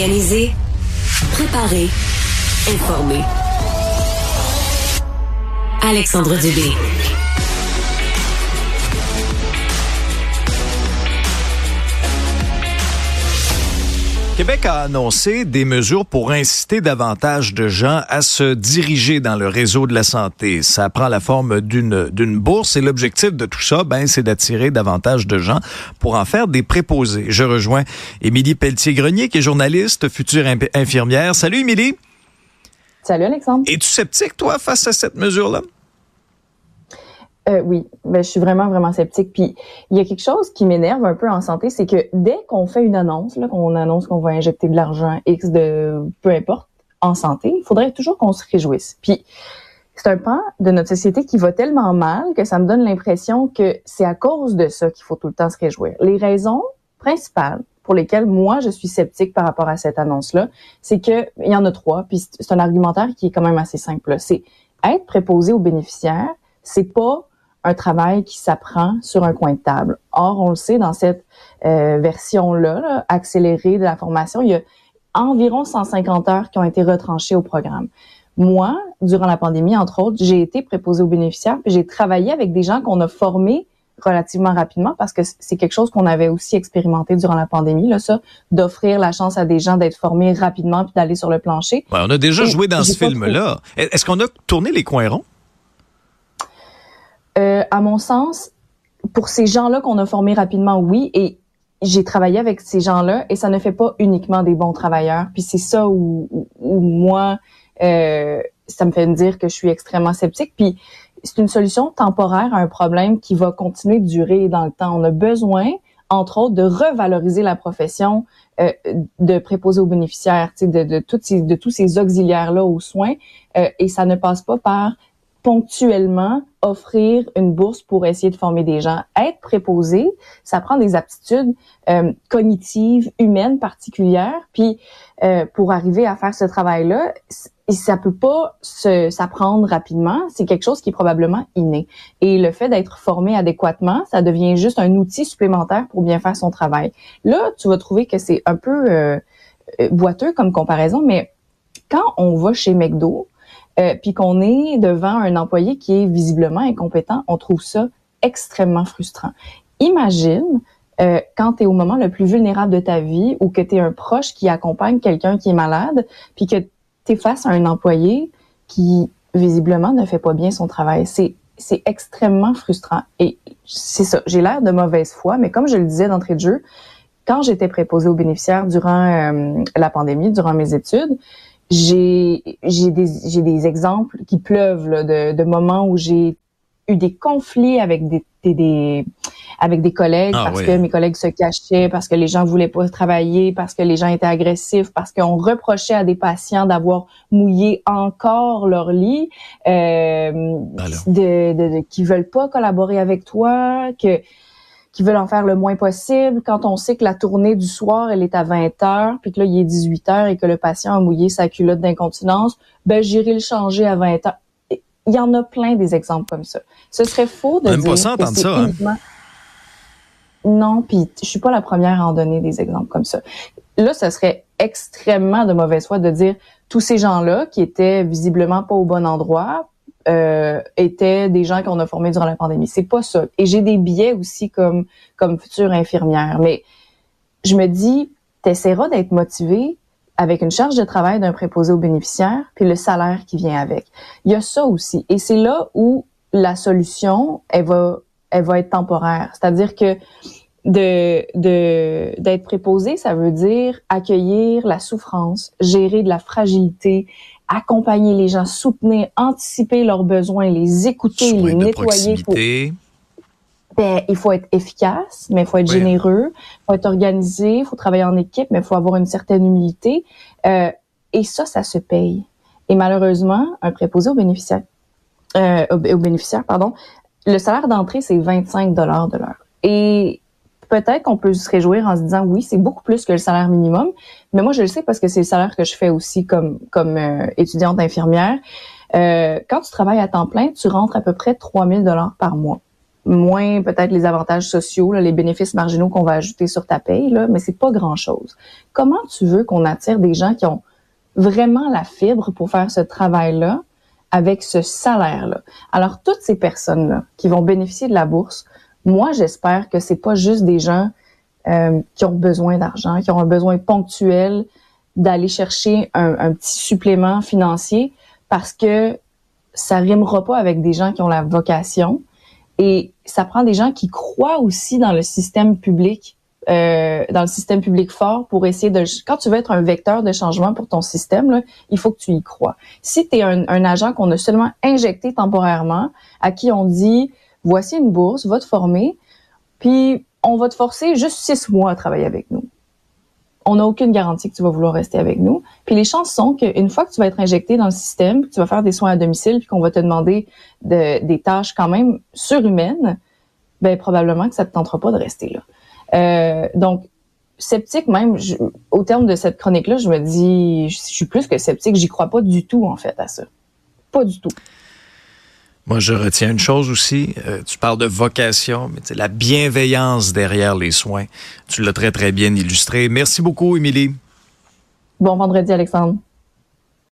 Organiser, préparer, informer. Alexandre Dubé. Québec a annoncé des mesures pour inciter davantage de gens à se diriger dans le réseau de la santé. Ça prend la forme d'une d'une bourse et l'objectif de tout ça, ben, c'est d'attirer davantage de gens pour en faire des préposés. Je rejoins Émilie Pelletier-Grenier, qui est journaliste, future infirmière. Salut Émilie. Salut Alexandre. Es-tu sceptique, toi, face à cette mesure-là? Euh, oui, ben, je suis vraiment, vraiment sceptique. Puis il y a quelque chose qui m'énerve un peu en santé, c'est que dès qu'on fait une annonce, qu'on annonce qu'on va injecter de l'argent X de peu importe en santé, il faudrait toujours qu'on se réjouisse. Puis c'est un pan de notre société qui va tellement mal que ça me donne l'impression que c'est à cause de ça qu'il faut tout le temps se réjouir. Les raisons principales pour lesquelles moi je suis sceptique par rapport à cette annonce-là, c'est que il y en a trois, puis c'est un argumentaire qui est quand même assez simple. C'est être préposé aux bénéficiaires, c'est pas un travail qui s'apprend sur un coin de table. Or, on le sait, dans cette euh, version-là, accélérée de la formation, il y a environ 150 heures qui ont été retranchées au programme. Moi, durant la pandémie, entre autres, j'ai été préposée aux bénéficiaires, puis j'ai travaillé avec des gens qu'on a formés relativement rapidement parce que c'est quelque chose qu'on avait aussi expérimenté durant la pandémie, là, ça, d'offrir la chance à des gens d'être formés rapidement puis d'aller sur le plancher. on a déjà joué dans ce film-là. Est-ce qu'on a tourné les coins ronds? Euh, à mon sens, pour ces gens-là qu'on a formés rapidement, oui, et j'ai travaillé avec ces gens-là et ça ne fait pas uniquement des bons travailleurs. Puis c'est ça où, moi, euh, ça me fait me dire que je suis extrêmement sceptique. Puis c'est une solution temporaire à un problème qui va continuer de durer dans le temps. On a besoin, entre autres, de revaloriser la profession euh, de préposer aux bénéficiaires, de, de, de, de tous ces auxiliaires-là aux soins. Euh, et ça ne passe pas par ponctuellement offrir une bourse pour essayer de former des gens. Être préposé, ça prend des aptitudes euh, cognitives, humaines particulières. Puis euh, pour arriver à faire ce travail-là, ça peut pas s'apprendre rapidement. C'est quelque chose qui est probablement inné. Et le fait d'être formé adéquatement, ça devient juste un outil supplémentaire pour bien faire son travail. Là, tu vas trouver que c'est un peu euh, boiteux comme comparaison, mais quand on va chez McDo, euh, puis qu'on est devant un employé qui est visiblement incompétent, on trouve ça extrêmement frustrant. Imagine euh, quand tu es au moment le plus vulnérable de ta vie ou que tu es un proche qui accompagne quelqu'un qui est malade, puis que tu es face à un employé qui visiblement ne fait pas bien son travail. C'est c'est extrêmement frustrant. Et c'est ça, j'ai l'air de mauvaise foi, mais comme je le disais d'entrée de jeu, quand j'étais préposée aux bénéficiaires durant euh, la pandémie, durant mes études, j'ai j'ai des j'ai des exemples qui pleuvent là, de, de moments où j'ai eu des conflits avec des, des, avec des collègues ah parce que mes collègues se cachaient, parce que les gens voulaient pas travailler, parce que les gens étaient agressifs, parce qu'on reprochait à des patients d'avoir mouillé encore leur lit, euh, de, de, de, qui veulent pas collaborer avec toi, que qui veulent en faire le moins possible. Quand on sait que la tournée du soir, elle est à 20 heures, puis que là, il est 18 heures et que le patient a mouillé sa culotte d'incontinence, ben, j'irai le changer à 20 heures. Il y en a plein des exemples comme ça. Ce serait faux de dire pas ça, que ça, hein? Non, puis je suis pas la première à en donner des exemples comme ça. Là, ce serait extrêmement de mauvaise foi de dire tous ces gens-là qui étaient visiblement pas au bon endroit euh, étaient des gens qu'on a formés durant la pandémie. C'est pas ça. Et j'ai des biais aussi comme comme future infirmière. Mais je me dis, t'essaieras d'être motivé avec une charge de travail d'un préposé aux bénéficiaires, puis le salaire qui vient avec. Il y a ça aussi. Et c'est là où la solution, elle va, elle va être temporaire. C'est-à-dire que de de d'être préposé, ça veut dire accueillir la souffrance, gérer de la fragilité, accompagner les gens, soutenir, anticiper leurs besoins, les écouter, les nettoyer. ben, il faut être efficace, mais il faut être généreux, il faut être organisé, il faut travailler en équipe, mais il faut avoir une certaine humilité. Euh, et ça, ça se paye. Et malheureusement, un préposé aux bénéficiaires, euh, aux, bénéficiaires, pardon, le salaire d'entrée, c'est 25 dollars de l'heure. Et peut-être qu'on peut se réjouir en se disant oui, c'est beaucoup plus que le salaire minimum, mais moi je le sais parce que c'est le salaire que je fais aussi comme comme euh, étudiante infirmière. Euh, quand tu travailles à temps plein, tu rentres à peu près 3000 dollars par mois. moins peut-être les avantages sociaux, les bénéfices marginaux qu'on va ajouter sur ta paye, là, mais c'est pas grand-chose. Comment tu veux qu'on attire des gens qui ont vraiment la fibre pour faire ce travail-là avec ce salaire-là? Alors, toutes ces personnes-là qui vont bénéficier de la bourse, moi, j'espère que c'est pas juste des gens euh, qui ont besoin d'argent, qui ont un besoin ponctuel d'aller chercher un, petit supplément financier parce que ça rimera pas avec des gens qui ont la vocation et ça prend des gens qui croient aussi dans le système public, euh, dans le système public fort pour essayer de... Quand tu veux être un vecteur de changement pour ton système, là, il faut que tu y crois. Si tu es un agent qu'on a seulement injecté temporairement, à qui on dit, voici une bourse, va te former, puis on va te forcer juste six mois à travailler avec nous on n'a aucune garantie que tu vas vouloir rester avec nous. Puis les chances sont qu'une fois que tu vas être injecté dans le système, que tu vas faire des soins à domicile, puis qu'on va te demander de, des tâches quand même surhumaines, ben probablement que ça te tentera pas de rester là. Euh, donc sceptique même, au terme de cette chronique-là, je me dis, je suis plus que sceptique, j'y crois pas du tout en fait à ça, pas du tout. Moi, je retiens une chose aussi. Euh, tu parles de vocation, mais la bienveillance derrière les soins. Tu l'as très, très bien illustré. Merci beaucoup, Émilie. Bon vendredi, Alexandre.